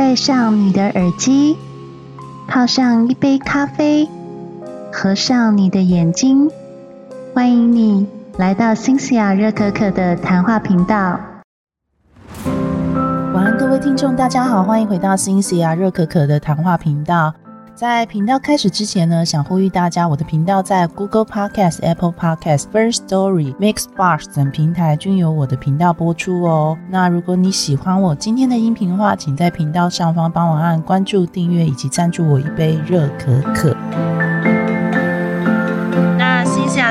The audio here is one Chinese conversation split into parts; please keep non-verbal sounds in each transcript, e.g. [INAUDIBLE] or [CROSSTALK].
戴上你的耳机，泡上一杯咖啡，合上你的眼睛，欢迎你来到新西亚热可可的谈话频道。晚安，各位听众，大家好，欢迎回到新西亚热可可的谈话频道。在频道开始之前呢，想呼吁大家，我的频道在 Google Podcast、Apple Podcast、First Story、Mixbox 等平台均有我的频道播出哦。那如果你喜欢我今天的音频的话，请在频道上方帮我按关注、订阅以及赞助我一杯热可可。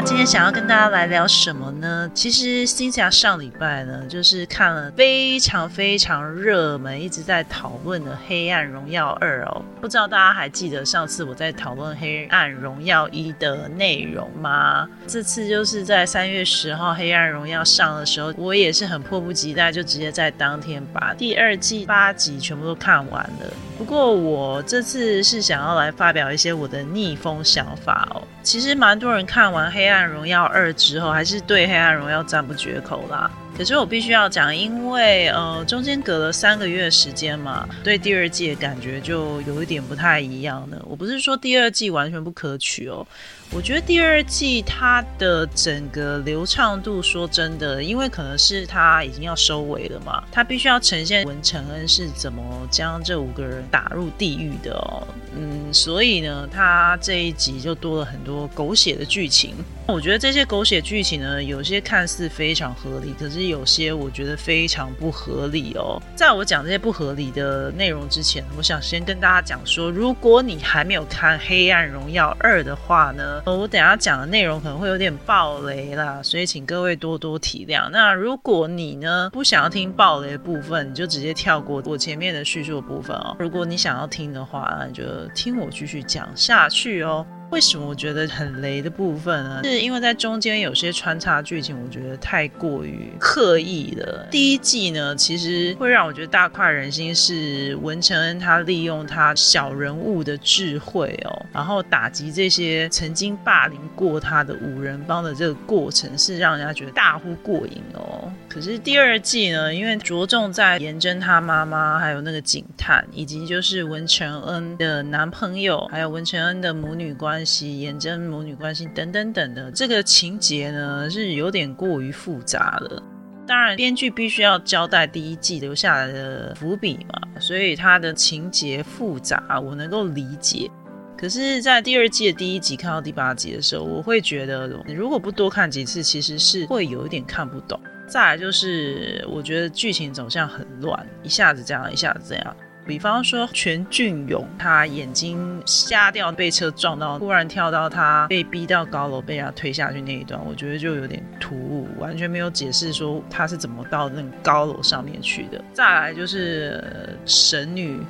今天想要跟大家来聊什么呢？其实新霞上礼拜呢，就是看了非常非常热门、一直在讨论的《黑暗荣耀二》哦。不知道大家还记得上次我在讨论《黑暗荣耀一》的内容吗？这次就是在三月十号《黑暗荣耀》上的时候，我也是很迫不及待，就直接在当天把第二季八集全部都看完了。不过我这次是想要来发表一些我的逆风想法哦。其实蛮多人看完《黑暗荣耀二》之后，还是对《黑暗荣耀》赞不绝口啦。可是我必须要讲，因为呃中间隔了三个月时间嘛，对第二季的感觉就有一点不太一样了。我不是说第二季完全不可取哦。我觉得第二季它的整个流畅度，说真的，因为可能是它已经要收尾了嘛，它必须要呈现文成恩是怎么将这五个人打入地狱的哦，嗯，所以呢，它这一集就多了很多狗血的剧情。我觉得这些狗血剧情呢，有些看似非常合理，可是有些我觉得非常不合理哦。在我讲这些不合理的内容之前，我想先跟大家讲说，如果你还没有看《黑暗荣耀二》的话呢？我等下讲的内容可能会有点暴雷啦，所以请各位多多体谅。那如果你呢不想要听暴雷的部分，你就直接跳过我前面的叙述的部分哦。如果你想要听的话，那你就听我继续讲下去哦。为什么我觉得很雷的部分呢？是因为在中间有些穿插剧情，我觉得太过于刻意了。第一季呢，其实会让我觉得大快人心，是文成恩他利用他小人物的智慧哦，然后打击这些曾经霸凌过他的五人帮的这个过程，是让人家觉得大呼过瘾哦。可是第二季呢，因为着重在颜真他妈妈，还有那个警探，以及就是文成恩的男朋友，还有文成恩的母女关。系、颜真母女关系等等等的这个情节呢，是有点过于复杂了。当然，编剧必须要交代第一季留下来的伏笔嘛，所以它的情节复杂，我能够理解。可是，在第二季的第一集看到第八集的时候，我会觉得，如果不多看几次，其实是会有一点看不懂。再来就是，我觉得剧情走向很乱，一下子这样，一下子这样。比方说，全俊勇他眼睛瞎掉，被车撞到，突然跳到他被逼到高楼，被他推下去那一段，我觉得就有点突兀，完全没有解释说他是怎么到那个高楼上面去的。再来就是神女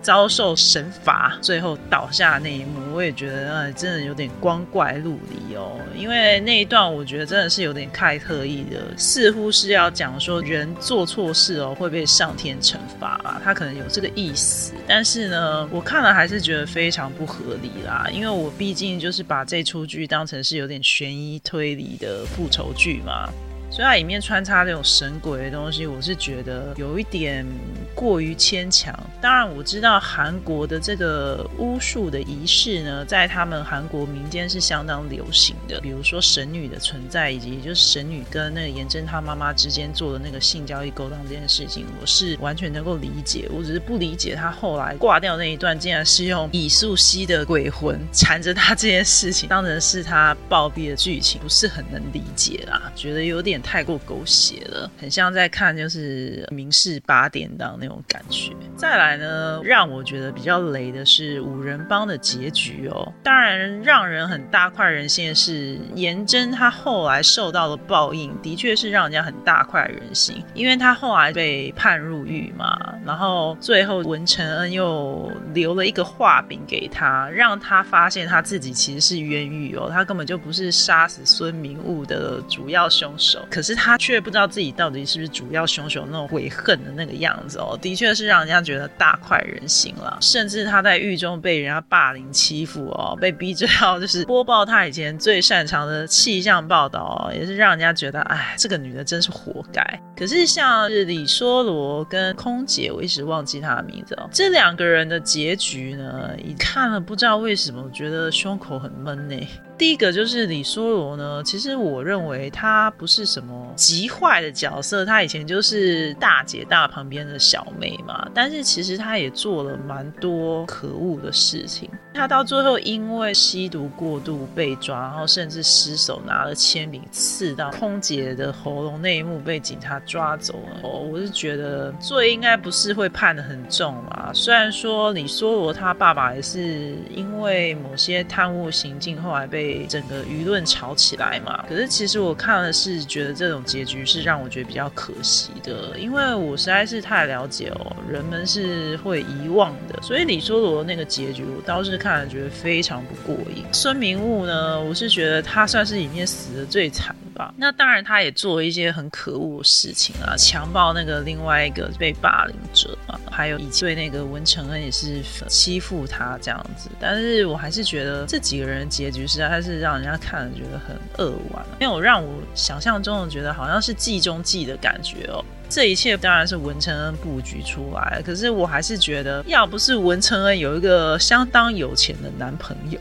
遭受神罚，最后倒下那一幕，我也觉得呃，真的有点光怪陆离哦。因为那一段我觉得真的是有点太特意的，似乎是要讲说人做错事哦会被上天惩罚啊，他可能有这个意。意思，但是呢，我看了还是觉得非常不合理啦，因为我毕竟就是把这出剧当成是有点悬疑推理的复仇剧嘛。所以它里面穿插这种神鬼的东西，我是觉得有一点过于牵强。当然，我知道韩国的这个巫术的仪式呢，在他们韩国民间是相当流行的。比如说神女的存在，以及就是神女跟那个颜真他妈妈之间做的那个性交易勾当这件事情，我是完全能够理解。我只是不理解他后来挂掉那一段，竟然是用李素熙的鬼魂缠着他这件事情当成是他暴毙的剧情，不是很能理解啦，觉得有点。太过狗血了，很像在看就是《明示八点档》那种感觉。再来呢，让我觉得比较雷的是五人帮的结局哦。当然，让人很大快人心的是颜真他后来受到了报应，的确是让人家很大快人心，因为他后来被判入狱嘛，然后最后文成恩又留了一个画饼给他，让他发现他自己其实是冤狱哦，他根本就不是杀死孙明悟的主要凶手。可是他却不知道自己到底是不是主要凶手那种悔恨的那个样子哦，的确是让人家觉得大快人心了。[LAUGHS] 甚至他在狱中被人家霸凌欺负哦，被逼着要就是播报他以前最擅长的气象报道哦，也是让人家觉得，哎，这个女的真是活该。可是像是李梭罗跟空姐，我一直忘记他的名字哦，这两个人的结局呢，一看了不知道为什么，我觉得胸口很闷呢。第一个就是李梭罗呢，其实我认为他不是什么极坏的角色，他以前就是大姐大旁边的小妹嘛。但是其实他也做了蛮多可恶的事情。他到最后因为吸毒过度被抓，然后甚至失手拿了铅笔刺到空姐的喉咙那一幕被警察抓走了。哦，我是觉得罪应该不是会判的很重嘛。虽然说李梭罗他爸爸也是因为某些贪污行径后来被。整个舆论吵起来嘛，可是其实我看了是觉得这种结局是让我觉得比较可惜的，因为我实在是太了解哦，人们是会遗忘的，所以李梭罗那个结局我倒是看了觉得非常不过瘾。孙明悟呢，我是觉得他算是里面死的最惨。那当然，他也做了一些很可恶的事情啊，强暴那个另外一个被霸凌者嘛，还有以及对那个文成恩也是欺负他这样子。但是我还是觉得这几个人结局实在是让人家看了觉得很扼腕，没有让我想象中的觉得好像是计中计的感觉哦。这一切当然是文成恩布局出来，可是我还是觉得，要不是文成恩有一个相当有钱的男朋友。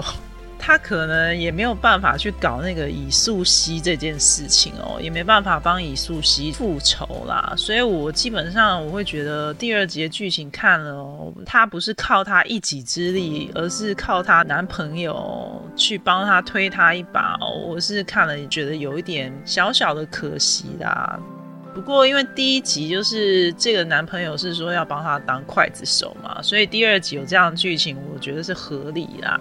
他可能也没有办法去搞那个以素汐这件事情哦，也没办法帮以素汐复仇啦。所以我基本上我会觉得第二集的剧情看了哦，他不是靠他一己之力，而是靠她男朋友去帮他推他一把哦。我是看了也觉得有一点小小的可惜啦。不过因为第一集就是这个男朋友是说要帮他当刽子手嘛，所以第二集有这样的剧情，我觉得是合理啦。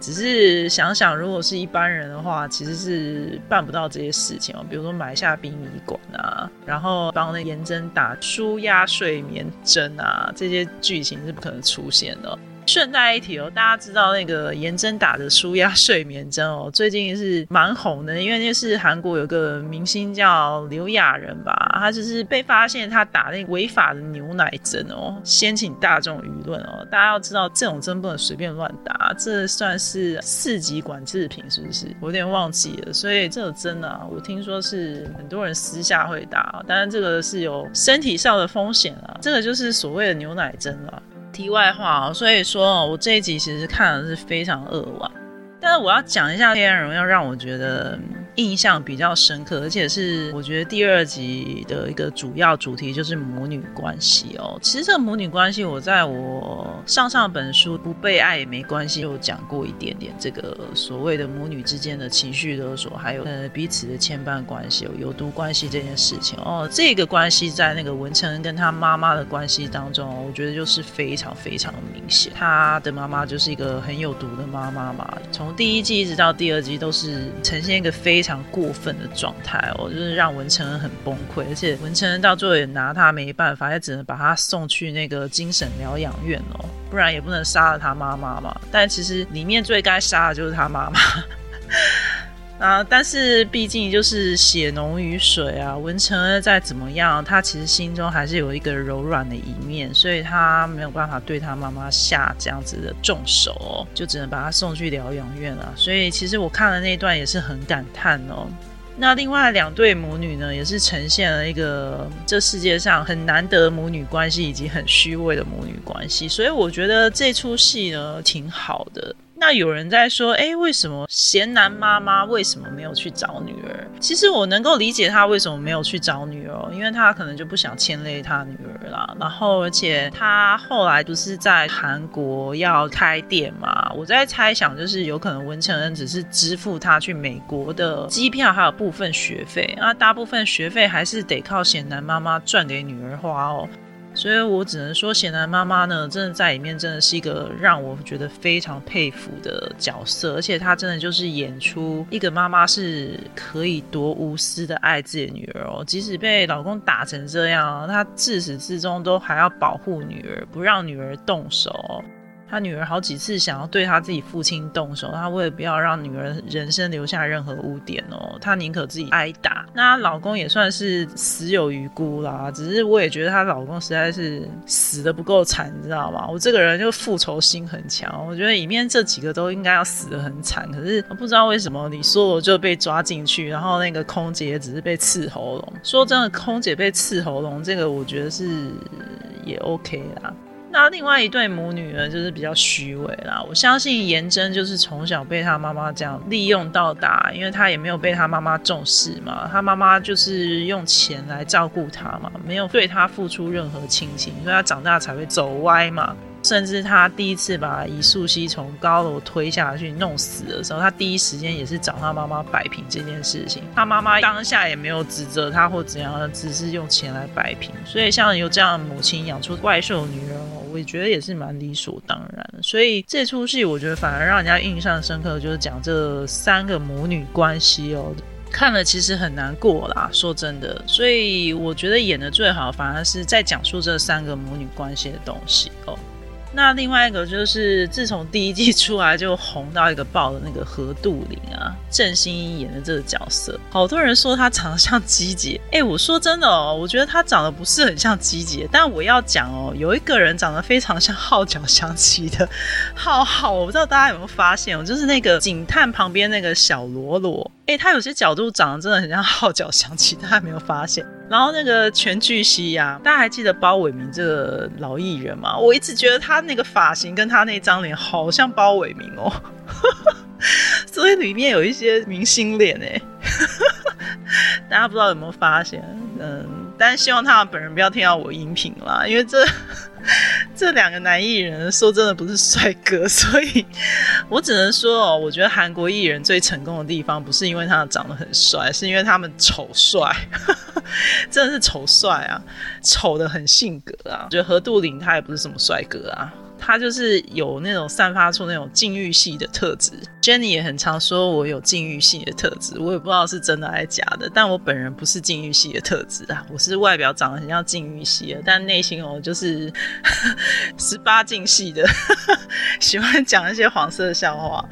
只是想想，如果是一般人的话，其实是办不到这些事情哦。比如说买下殡仪馆啊，然后帮那严真打舒压睡眠针啊，这些剧情是不可能出现的。顺带一提哦，大家知道那个颜真打的舒压睡眠针哦，[LAUGHS] 最近是蛮红的，因为那是韩国有个明星叫刘亚仁吧，他就是被发现他打那违法的牛奶针哦，掀起大众舆论哦。大家要知道，这种针不能随便乱打，这算是四级管制品，是不是？我有点忘记了。所以这个针啊，我听说是很多人私下会打，当然这个是有身体上的风险啊。这个就是所谓的牛奶针啊。题外话哦，所以说我这一集其实看的是非常扼腕，但是我要讲一下《黑暗荣耀》，让我觉得。印象比较深刻，而且是我觉得第二集的一个主要主题就是母女关系哦。其实这个母女关系，我在我上上本书《不被爱也没关系》有讲过一点点这个所谓的母女之间的情绪勒索，还有呃彼此的牵绊关系、有有毒关系这件事情哦。这个关系在那个文成恩跟他妈妈的关系当中，我觉得就是非常非常明显。他的妈妈就是一个很有毒的妈妈嘛，从第一季一直到第二季都是呈现一个非常。非常过分的状态哦，就是让文成恩很崩溃，而且文成恩到最后也拿他没办法，也只能把他送去那个精神疗养院哦，不然也不能杀了他妈妈嘛。但其实里面最该杀的就是他妈妈。啊！但是毕竟就是血浓于水啊，文成恩再怎么样，他其实心中还是有一个柔软的一面，所以他没有办法对他妈妈下这样子的重手哦，就只能把他送去疗养院了。所以其实我看了那一段也是很感叹哦。那另外两对母女呢，也是呈现了一个这世界上很难得母女关系以及很虚伪的母女关系，所以我觉得这出戏呢挺好的。那有人在说，哎，为什么贤男妈妈为什么没有去找女儿？其实我能够理解他为什么没有去找女儿，因为他可能就不想牵累他女儿啦。然后，而且他后来不是在韩国要开店嘛？我在猜想，就是有可能文成恩只是支付他去美国的机票，还有部分学费，那大部分学费还是得靠贤男妈妈赚给女儿花哦。所以我只能说，显然妈妈呢，真的在里面真的是一个让我觉得非常佩服的角色，而且她真的就是演出一个妈妈是可以多无私的爱自己的女儿哦，即使被老公打成这样，她自始至终都还要保护女儿，不让女儿动手。他女儿好几次想要对他自己父亲动手，他为了不要让女儿人生留下任何污点哦，他宁可自己挨打。那她老公也算是死有余辜啦，只是我也觉得她老公实在是死的不够惨，你知道吗？我这个人就复仇心很强，我觉得里面这几个都应该要死的很惨，可是不知道为什么李梭罗就被抓进去，然后那个空姐只是被刺喉咙。说真的，空姐被刺喉咙这个，我觉得是也 OK 啦。那另外一对母女呢，就是比较虚伪啦。我相信颜真就是从小被她妈妈这样利用到大，因为她也没有被她妈妈重视嘛。她妈妈就是用钱来照顾她嘛，没有对她付出任何亲情，所以她长大才会走歪嘛。甚至他第一次把伊素汐从高楼推下去弄死的时候，他第一时间也是找他妈妈摆平这件事情。他妈妈当下也没有指责他或怎样，只是用钱来摆平。所以像有这样的母亲养出怪兽女人哦，我也觉得也是蛮理所当然。所以这出戏我觉得反而让人家印象深刻，就是讲这三个母女关系哦，看了其实很难过啦。说真的，所以我觉得演的最好反而是在讲述这三个母女关系的东西哦。那另外一个就是，自从第一季出来就红到一个爆的那个何杜林啊，郑欣宜演的这个角色，好多人说他长得像姬姐。[LAUGHS] 哎，我说真的哦，我觉得他长得不是很像姬姐，但我要讲哦，有一个人长得非常像号角响起的浩浩，我不知道大家有没有发现哦，就是那个警探旁边那个小罗罗。哎，他有些角度长得真的很像号角响起，大家没有发现？然后那个全巨蜥呀，大家还记得包伟明这个老艺人吗？我一直觉得他那个发型跟他那张脸好像包伟明哦，[LAUGHS] 所以里面有一些明星脸哎，[LAUGHS] 大家不知道有没有发现？嗯，但是希望他本人不要听到我音频啦，因为这。这两个男艺人说真的不是帅哥，所以我只能说哦，我觉得韩国艺人最成功的地方不是因为他长得很帅，是因为他们丑帅，真的是丑帅啊，丑的很性格啊。我觉得何杜林他也不是什么帅哥啊。他就是有那种散发出那种禁欲系的特质，Jenny 也很常说我有禁欲系的特质，我也不知道是真的还是假的，但我本人不是禁欲系的特质啊，我是外表长得很像禁欲系的，但内心哦就是 [LAUGHS] 十八禁系的，[LAUGHS] 喜欢讲一些黄色笑话，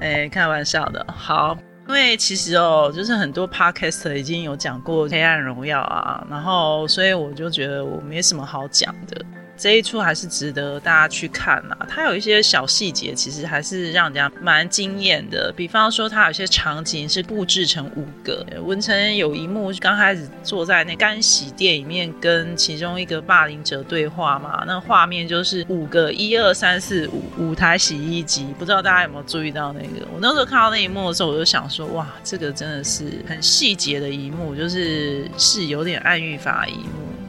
哎，开玩笑的，好，因为其实哦，就是很多 Podcast 已经有讲过《黑暗荣耀》啊，然后所以我就觉得我没什么好讲的。这一出还是值得大家去看呐，它有一些小细节，其实还是让人家蛮惊艳的。比方说，它有些场景是布置成五个。文成有一幕刚开始坐在那干洗店里面，跟其中一个霸凌者对话嘛，那画面就是五个一二三四五五台洗衣机，不知道大家有没有注意到那个？我那时候看到那一幕的时候，我就想说，哇，这个真的是很细节的一幕，就是是有点暗喻法一。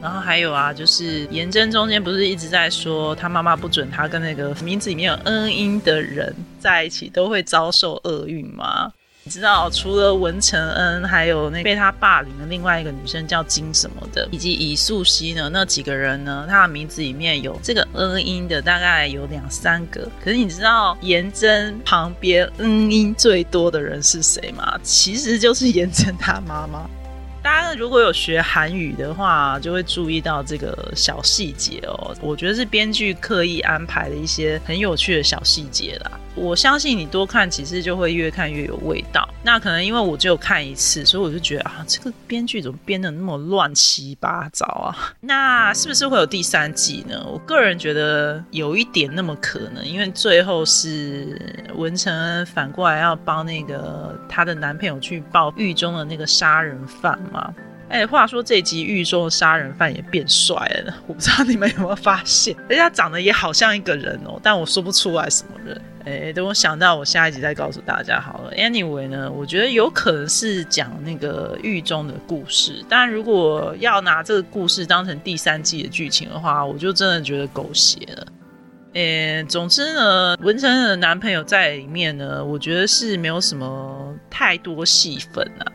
然后还有啊，就是颜真中间不是一直在说他妈妈不准他跟那个名字里面有恩音的人在一起，都会遭受厄运吗？你知道，除了文成恩，还有那被他霸凌的另外一个女生叫金什么的，以及以素汐呢？那几个人呢？他的名字里面有这个恩音的，大概有两三个。可是你知道颜真旁边恩音最多的人是谁吗？其实就是颜真他妈妈。大家如果有学韩语的话，就会注意到这个小细节哦。我觉得是编剧刻意安排的一些很有趣的小细节啦。我相信你多看几次就会越看越有味道。那可能因为我只有看一次，所以我就觉得啊，这个编剧怎么编的那么乱七八糟啊？[LAUGHS] 那是不是会有第三季呢？我个人觉得有一点那么可能，因为最后是文成反过来要帮那个她的男朋友去报狱中的那个杀人犯嘛。哎，话说这集狱中的杀人犯也变帅了，我不知道你们有没有发现，人家长得也好像一个人哦，但我说不出来什么人。哎，等我想到，我下一集再告诉大家好了。Anyway 呢，我觉得有可能是讲那个狱中的故事，但如果要拿这个故事当成第三季的剧情的话，我就真的觉得狗血了。哎，总之呢，文成的男朋友在里面呢，我觉得是没有什么太多戏份啊。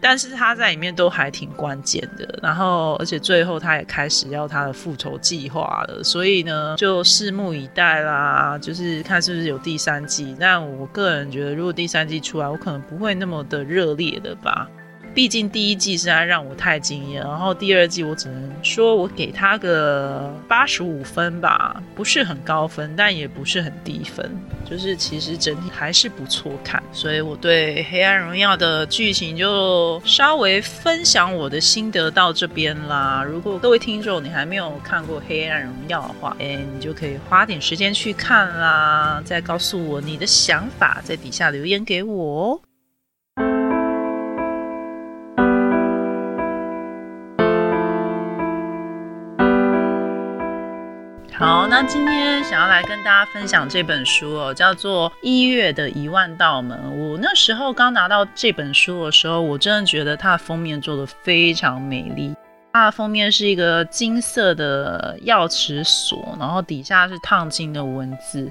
但是他在里面都还挺关键的，然后而且最后他也开始要他的复仇计划了，所以呢就拭目以待啦，就是看是不是有第三季。但我个人觉得，如果第三季出来，我可能不会那么的热烈的吧。毕竟第一季实在让我太惊艳，然后第二季我只能说我给他个八十五分吧，不是很高分，但也不是很低分，就是其实整体还是不错看。所以我对《黑暗荣耀》的剧情就稍微分享我的心得到这边啦。如果各位听众你还没有看过《黑暗荣耀》的话，哎，你就可以花点时间去看啦，再告诉我你的想法，在底下留言给我哦。好，那今天想要来跟大家分享这本书哦，叫做《一月的一万道门》。我那时候刚拿到这本书的时候，我真的觉得它的封面做的非常美丽。它的封面是一个金色的钥匙锁，然后底下是烫金的文字。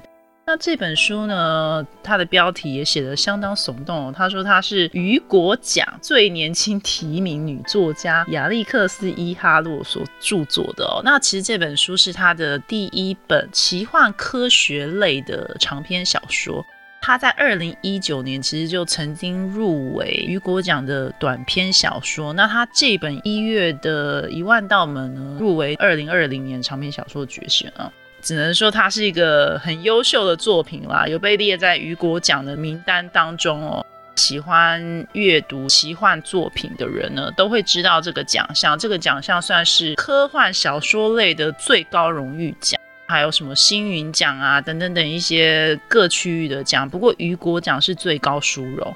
那这本书呢？它的标题也写得相当耸动哦。他说它是雨果奖最年轻提名女作家亚历克斯伊哈洛所著作的哦。那其实这本书是他的第一本奇幻科学类的长篇小说。他在二零一九年其实就曾经入围雨果奖的短篇小说。那他这本一月的一万道门呢，入围二零二零年长篇小说决选啊。只能说它是一个很优秀的作品啦，有被列在雨果奖的名单当中哦。喜欢阅读奇幻作品的人呢，都会知道这个奖项。这个奖项算是科幻小说类的最高荣誉奖，还有什么星云奖啊等等等一些各区域的奖。不过雨果奖是最高殊荣。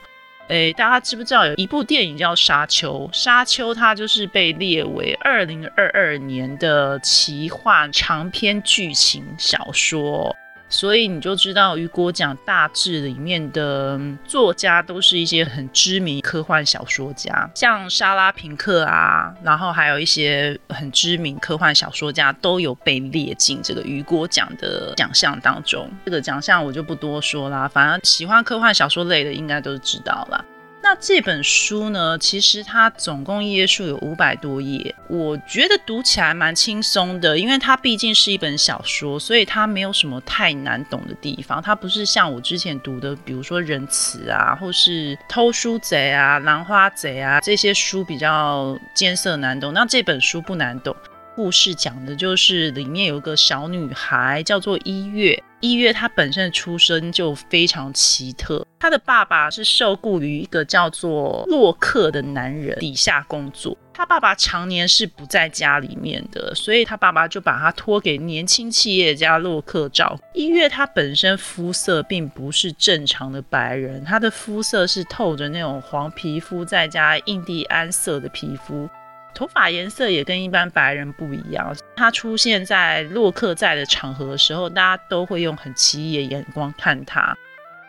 诶，大家知不知道有一部电影叫《沙丘》？《沙丘》它就是被列为二零二二年的奇幻长篇剧情小说，所以你就知道雨果奖大致里面的作家都是一些很知名科幻小说家，像莎拉平克啊，然后还有一些很知名科幻小说家都有被列进这个雨果奖的奖项当中。这个奖项我就不多说啦，反正喜欢科幻小说类的应该都知道啦。那这本书呢？其实它总共页数有五百多页，我觉得读起来蛮轻松的，因为它毕竟是一本小说，所以它没有什么太难懂的地方。它不是像我之前读的，比如说《仁慈》啊，或是《偷书贼》啊、《兰花贼》啊这些书比较艰涩难懂。那这本书不难懂。故事讲的就是里面有一个小女孩叫做一月，一月她本身的出身就非常奇特，他的爸爸是受雇于一个叫做洛克的男人底下工作，他爸爸常年是不在家里面的，所以他爸爸就把他托给年轻企业家洛克照顾。一月他本身肤色并不是正常的白人，他的肤色是透着那种黄皮肤再加印第安色的皮肤。头发颜色也跟一般白人不一样。他出现在洛克在的场合的时候，大家都会用很奇异的眼光看他。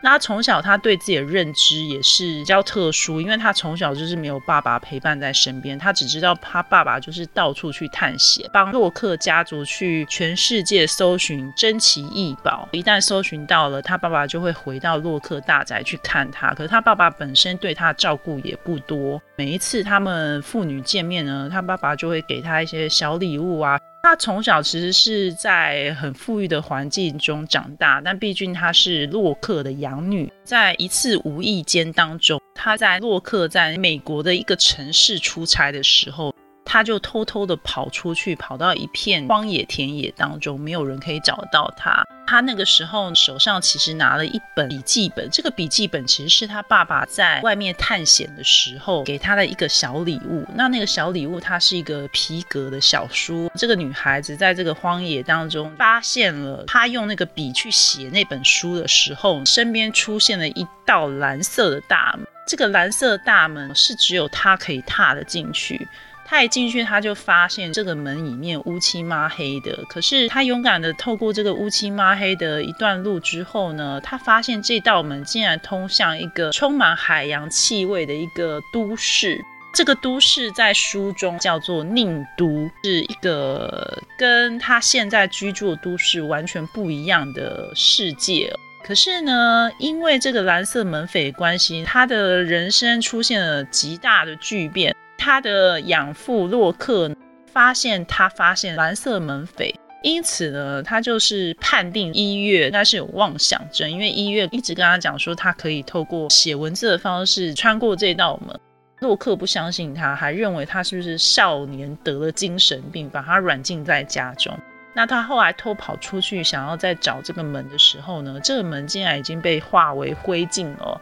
那从小他对自己的认知也是比较特殊，因为他从小就是没有爸爸陪伴在身边，他只知道他爸爸就是到处去探险，帮洛克家族去全世界搜寻珍奇异宝。一旦搜寻到了，他爸爸就会回到洛克大宅去看他。可是他爸爸本身对他照顾也不多，每一次他们父女见面呢，他爸爸就会给他一些小礼物啊。她从小其实是在很富裕的环境中长大，但毕竟她是洛克的养女，在一次无意间当中，她在洛克在美国的一个城市出差的时候。他就偷偷的跑出去，跑到一片荒野田野当中，没有人可以找到他。他那个时候手上其实拿了一本笔记本，这个笔记本其实是他爸爸在外面探险的时候给他的一个小礼物。那那个小礼物，它是一个皮革的小书。这个女孩子在这个荒野当中发现了他用那个笔去写那本书的时候，身边出现了一道蓝色的大门。这个蓝色的大门是只有她可以踏得进去。他一进去，他就发现这个门里面乌漆抹黑的。可是他勇敢的透过这个乌漆抹黑的一段路之后呢，他发现这道门竟然通向一个充满海洋气味的一个都市。这个都市在书中叫做宁都，是一个跟他现在居住的都市完全不一样的世界。可是呢，因为这个蓝色门扉关系，他的人生出现了极大的巨变。他的养父洛克发现他发现蓝色门扉，因此呢，他就是判定一月那是有妄想症，因为一月一直跟他讲说他可以透过写文字的方式穿过这道门。洛克不相信他，还认为他是不是少年得了精神病，把他软禁在家中。那他后来偷跑出去，想要再找这个门的时候呢，这个门竟然已经被化为灰烬了，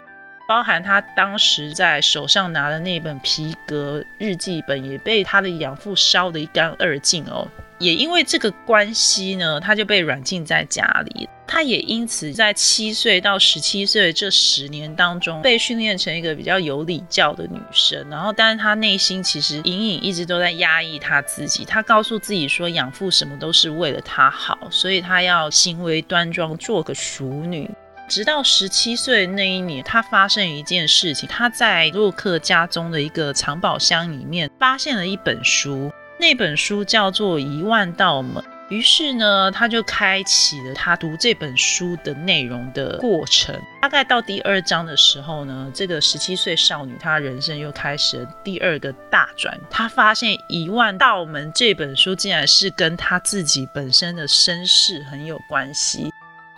包含他当时在手上拿的那本皮革日记本，也被他的养父烧得一干二净哦。也因为这个关系呢，他就被软禁在家里。他也因此在七岁到十七岁这十年当中，被训练成一个比较有礼教的女生。然后，但是他内心其实隐隐一直都在压抑他自己。他告诉自己说，养父什么都是为了他好，所以他要行为端庄，做个淑女。直到十七岁那一年，他发生一件事情，他在洛克家中的一个藏宝箱里面发现了一本书。那本书叫做《一万道门》，于是呢，他就开启了他读这本书的内容的过程。大概到第二章的时候呢，这个十七岁少女她人生又开始了第二个大转。她发现《一万道门》这本书竟然是跟她自己本身的身世很有关系。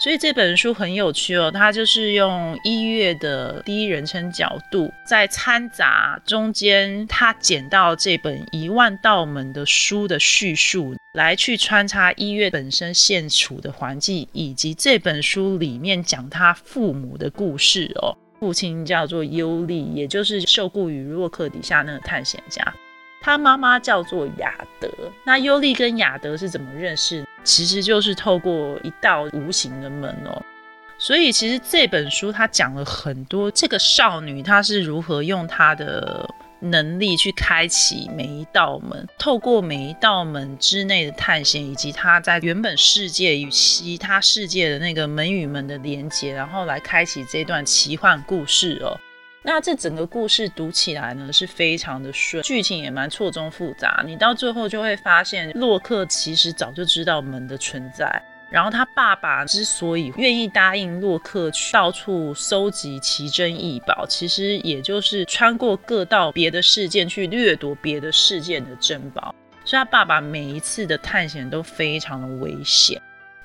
所以这本书很有趣哦，它就是用一月的第一人称角度，在掺杂中间，他捡到这本一万道门的书的叙述，来去穿插一月本身现处的环境，以及这本书里面讲他父母的故事哦。父亲叫做尤利，也就是受雇于洛克底下那个探险家。他妈妈叫做亚德，那尤利跟亚德是怎么认识？其实就是透过一道无形的门哦。所以其实这本书它讲了很多，这个少女她是如何用她的能力去开启每一道门，透过每一道门之内的探险，以及她在原本世界与其他世界的那个门与门的连接，然后来开启这段奇幻故事哦。那这整个故事读起来呢是非常的顺，剧情也蛮错综复杂。你到最后就会发现，洛克其实早就知道门的存在。然后他爸爸之所以愿意答应洛克去到处搜集奇珍异宝，其实也就是穿过各道别的事件去掠夺别的事件的珍宝。所以他爸爸每一次的探险都非常的危险。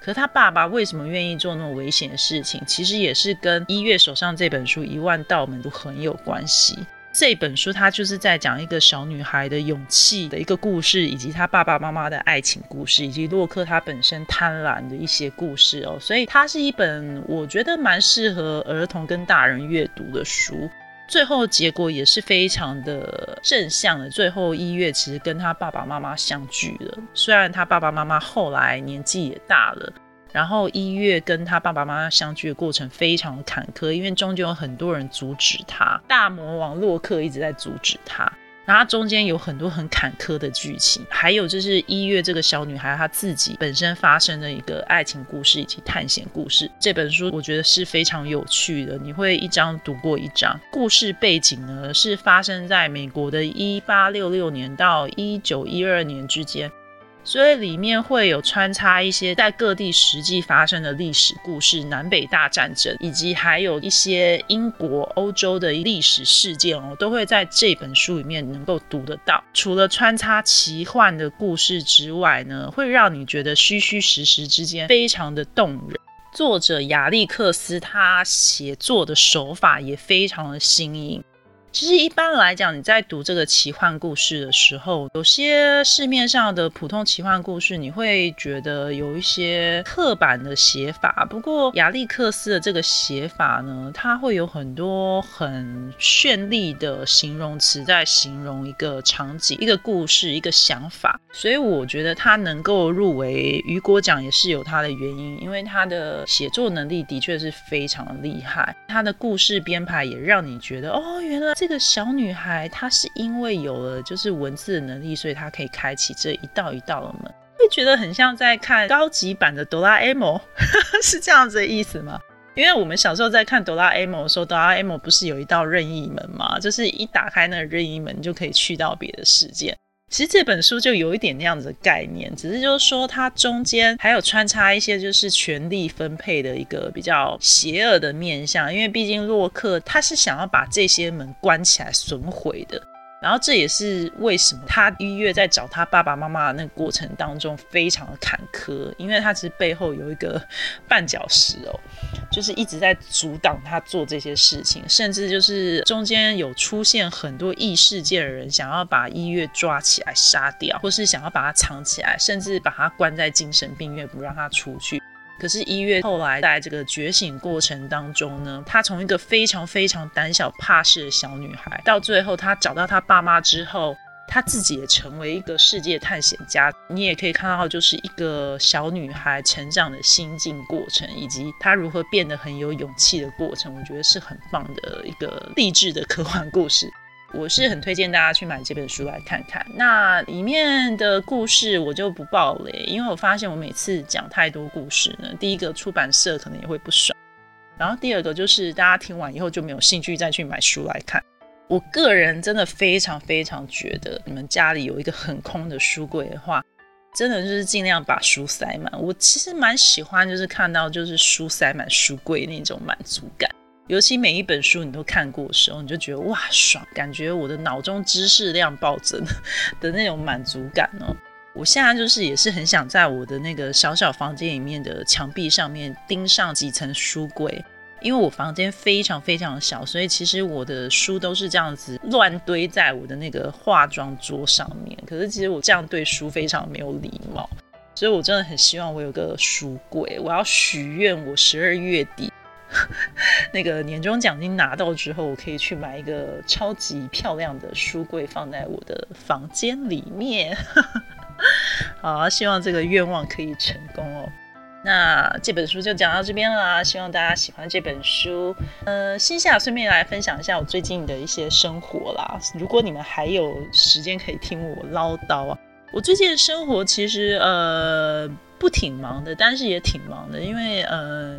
可他爸爸为什么愿意做那么危险的事情？其实也是跟一月手上这本书《一万道门》都很有关系。这本书它就是在讲一个小女孩的勇气的一个故事，以及她爸爸妈妈的爱情故事，以及洛克他本身贪婪的一些故事哦。所以它是一本我觉得蛮适合儿童跟大人阅读的书。最后结果也是非常的正向的。最后一月其实跟他爸爸妈妈相聚了，虽然他爸爸妈妈后来年纪也大了，然后一月跟他爸爸妈妈相聚的过程非常坎坷，因为中间有很多人阻止他，大魔王洛克一直在阻止他。然后中间有很多很坎坷的剧情，还有就是一月这个小女孩她自己本身发生的一个爱情故事以及探险故事。这本书我觉得是非常有趣的，你会一章读过一章。故事背景呢是发生在美国的一八六六年到一九一二年之间。所以里面会有穿插一些在各地实际发生的历史故事，南北大战争，以及还有一些英国、欧洲的历史事件哦，都会在这本书里面能够读得到。除了穿插奇幻的故事之外呢，会让你觉得虚虚实实之间非常的动人。作者亚历克斯他写作的手法也非常的新颖。其实一般来讲，你在读这个奇幻故事的时候，有些市面上的普通奇幻故事，你会觉得有一些刻板的写法。不过亚历克斯的这个写法呢，它会有很多很绚丽的形容词在形容一个场景、一个故事、一个想法。所以我觉得他能够入围雨果奖也是有他的原因，因为他的写作能力的确是非常厉害，他的故事编排也让你觉得哦，原来。这个小女孩，她是因为有了就是文字的能力，所以她可以开启这一道一道的门，会觉得很像在看高级版的哆啦 A 梦，[LAUGHS] 是这样子的意思吗？因为我们小时候在看哆啦 A 梦的时候，哆啦 A 梦不是有一道任意门吗？就是一打开那个任意门，就可以去到别的世界。其实这本书就有一点那样子的概念，只是就是说它中间还有穿插一些就是权力分配的一个比较邪恶的面相，因为毕竟洛克他是想要把这些门关起来损毁的，然后这也是为什么他一月在找他爸爸妈妈的那个过程当中非常的坎坷，因为他其实背后有一个绊脚石哦。就是一直在阻挡他做这些事情，甚至就是中间有出现很多异世界的人想要把一月抓起来杀掉，或是想要把他藏起来，甚至把他关在精神病院不让他出去。可是，一月后来在这个觉醒过程当中呢，她从一个非常非常胆小怕事的小女孩，到最后她找到她爸妈之后。她自己也成为一个世界探险家，你也可以看到，就是一个小女孩成长的心境过程，以及她如何变得很有勇气的过程，我觉得是很棒的一个励志的科幻故事。我是很推荐大家去买这本书来看看。那里面的故事我就不爆雷，因为我发现我每次讲太多故事呢，第一个出版社可能也会不爽，然后第二个就是大家听完以后就没有兴趣再去买书来看。我个人真的非常非常觉得，你们家里有一个很空的书柜的话，真的就是尽量把书塞满。我其实蛮喜欢，就是看到就是书塞满书柜那种满足感。尤其每一本书你都看过的时候，你就觉得哇爽，感觉我的脑中知识量暴增的那种满足感哦。我现在就是也是很想在我的那个小小房间里面的墙壁上面钉上几层书柜。因为我房间非常非常小，所以其实我的书都是这样子乱堆在我的那个化妆桌上面。可是其实我这样对书非常没有礼貌，所以我真的很希望我有个书柜。我要许愿，我十二月底 [LAUGHS] 那个年终奖金拿到之后，我可以去买一个超级漂亮的书柜放在我的房间里面。[LAUGHS] 好，希望这个愿望可以成功哦。那这本书就讲到这边啦，希望大家喜欢这本书。呃，心下顺便来分享一下我最近的一些生活啦。如果你们还有时间可以听我唠叨啊，我最近的生活其实呃不挺忙的，但是也挺忙的，因为呃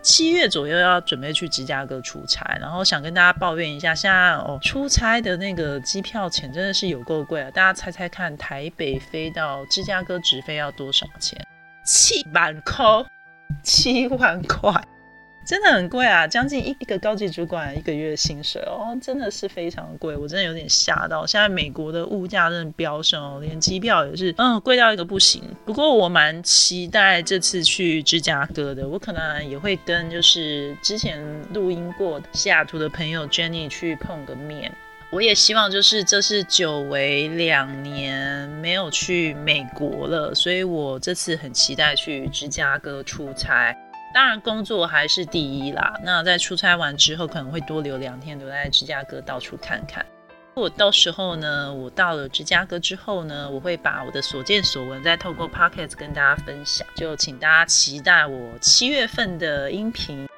七月左右要准备去芝加哥出差，然后想跟大家抱怨一下，现在哦出差的那个机票钱真的是有够贵啊！大家猜猜看，台北飞到芝加哥直飞要多少钱？七万块，七万块，真的很贵啊！将近一一个高级主管一个月薪水哦，真的是非常贵，我真的有点吓到。现在美国的物价真的飙升哦，连机票也是，嗯，贵到一个不行。不过我蛮期待这次去芝加哥的，我可能也会跟就是之前录音过西雅图的朋友 Jenny 去碰个面。我也希望，就是这是久违两年没有去美国了，所以我这次很期待去芝加哥出差。当然，工作还是第一啦。那在出差完之后，可能会多留两天，留在芝加哥到处看看。我到时候呢，我到了芝加哥之后呢，我会把我的所见所闻再透过 p o c k e t 跟大家分享。就请大家期待我七月份的音频。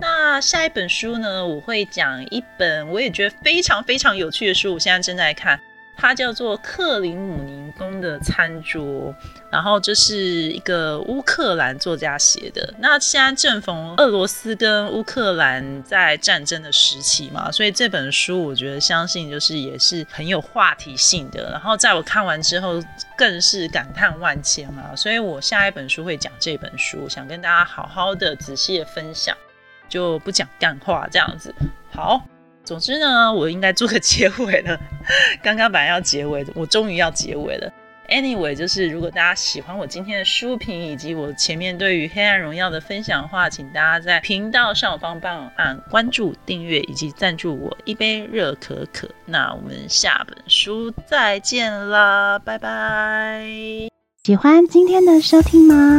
那下一本书呢？我会讲一本我也觉得非常非常有趣的书，我现在正在看，它叫做《克林姆林宫的餐桌》，然后这是一个乌克兰作家写的。那现在正逢俄罗斯跟乌克兰在战争的时期嘛，所以这本书我觉得相信就是也是很有话题性的。然后在我看完之后，更是感叹万千啊！所以我下一本书会讲这本书，想跟大家好好的仔细的分享。就不讲干话这样子。好，总之呢，我应该做个结尾了。[LAUGHS] 刚刚本来要结尾的，我终于要结尾了。Anyway，就是如果大家喜欢我今天的书评以及我前面对于《黑暗荣耀》的分享的话，请大家在频道上方帮我按关注、订阅以及赞助我一杯热可可。那我们下本书再见啦，拜拜！喜欢今天的收听吗？